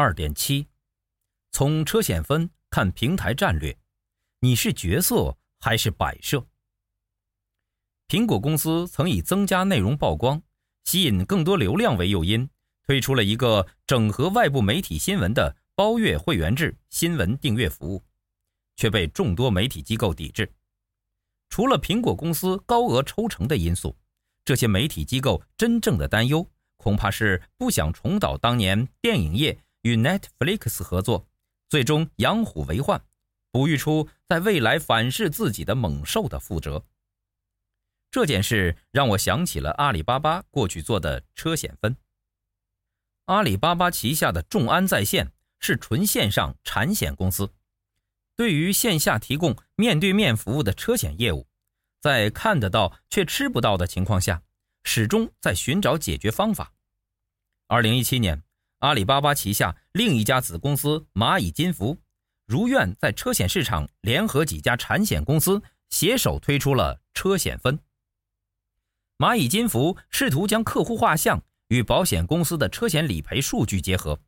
二点七，从车险分看平台战略，你是角色还是摆设？苹果公司曾以增加内容曝光、吸引更多流量为诱因，推出了一个整合外部媒体新闻的包月会员制新闻订阅服务，却被众多媒体机构抵制。除了苹果公司高额抽成的因素，这些媒体机构真正的担忧，恐怕是不想重蹈当年电影业与 Netflix 合作，最终养虎为患，哺育出在未来反噬自己的猛兽的覆辙。这件事让我想起了阿里巴巴过去做的车险分。阿里巴巴旗下的众安在线是纯线上产险公司，对于线下提供面对面服务的车险业务，在看得到却吃不到的情况下，始终在寻找解决方法。二零一七年，阿里巴巴旗下另一家子公司蚂蚁金服。如愿在车险市场联合几家产险公司，携手推出了车险分。蚂蚁金服试图将客户画像与保险公司的车险理赔数据结合，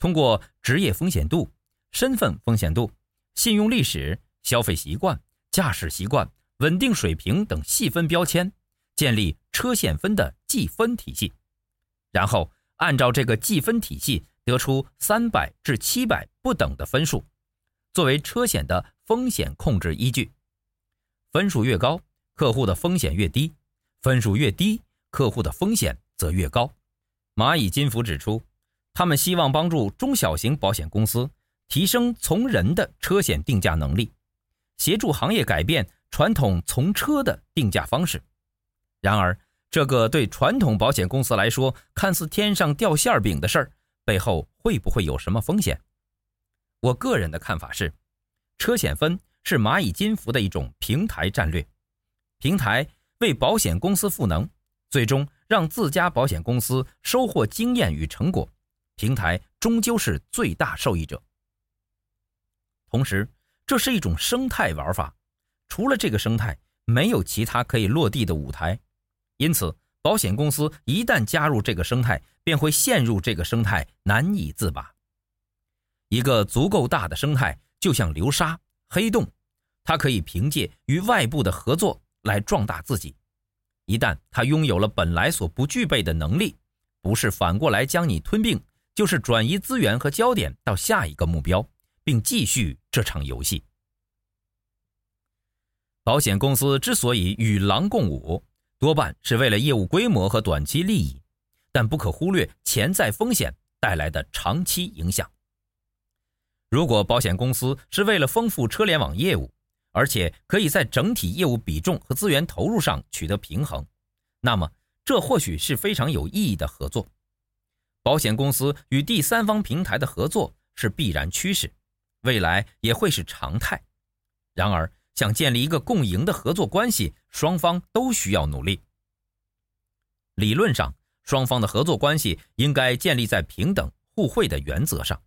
通过职业风险度、身份风险度、信用历史、消费习惯、驾驶习惯、稳定水平等细分标签，建立车险分的计分体系，然后按照这个计分体系得出三百至七百不等的分数，作为车险的风险控制依据。分数越高，客户的风险越低。分数越低，客户的风险则越高。蚂蚁金服指出，他们希望帮助中小型保险公司提升从人的车险定价能力，协助行业改变传统从车的定价方式。然而，这个对传统保险公司来说看似天上掉馅饼的事儿，背后会不会有什么风险？我个人的看法是，车险分是蚂蚁金服的一种平台战略，平台。为保险公司赋能，最终让自家保险公司收获经验与成果，平台终究是最大受益者。同时，这是一种生态玩法，除了这个生态，没有其他可以落地的舞台。因此，保险公司一旦加入这个生态，便会陷入这个生态难以自拔。一个足够大的生态，就像流沙、黑洞，它可以凭借与外部的合作。来壮大自己。一旦它拥有了本来所不具备的能力，不是反过来将你吞并，就是转移资源和焦点到下一个目标，并继续这场游戏。保险公司之所以与狼共舞，多半是为了业务规模和短期利益，但不可忽略潜在风险带来的长期影响。如果保险公司是为了丰富车联网业务，而且可以在整体业务比重和资源投入上取得平衡，那么这或许是非常有意义的合作。保险公司与第三方平台的合作是必然趋势，未来也会是常态。然而，想建立一个共赢的合作关系，双方都需要努力。理论上，双方的合作关系应该建立在平等互惠的原则上。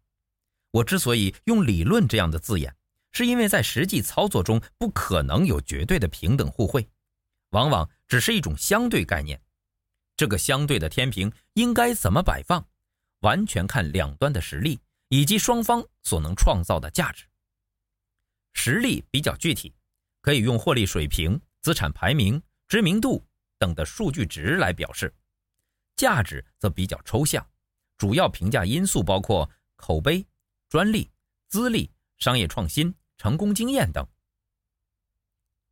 我之所以用“理论”这样的字眼，是因为在实际操作中不可能有绝对的平等互惠，往往只是一种相对概念。这个相对的天平应该怎么摆放，完全看两端的实力以及双方所能创造的价值。实力比较具体，可以用获利水平、资产排名、知名度等的数据值来表示；价值则比较抽象，主要评价因素包括口碑、专利、资历、商业创新。成功经验等。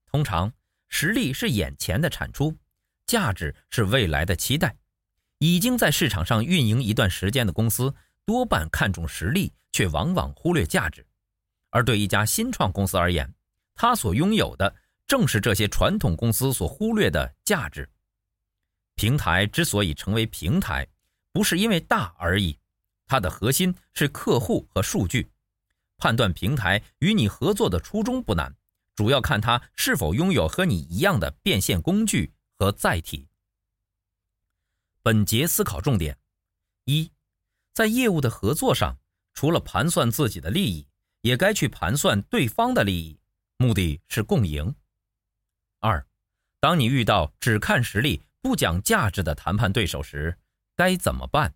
通常，实力是眼前的产出，价值是未来的期待。已经在市场上运营一段时间的公司，多半看重实力，却往往忽略价值。而对一家新创公司而言，它所拥有的正是这些传统公司所忽略的价值。平台之所以成为平台，不是因为大而已，它的核心是客户和数据。判断平台与你合作的初衷不难，主要看它是否拥有和你一样的变现工具和载体。本节思考重点：一，在业务的合作上，除了盘算自己的利益，也该去盘算对方的利益，目的是共赢。二，当你遇到只看实力不讲价值的谈判对手时，该怎么办？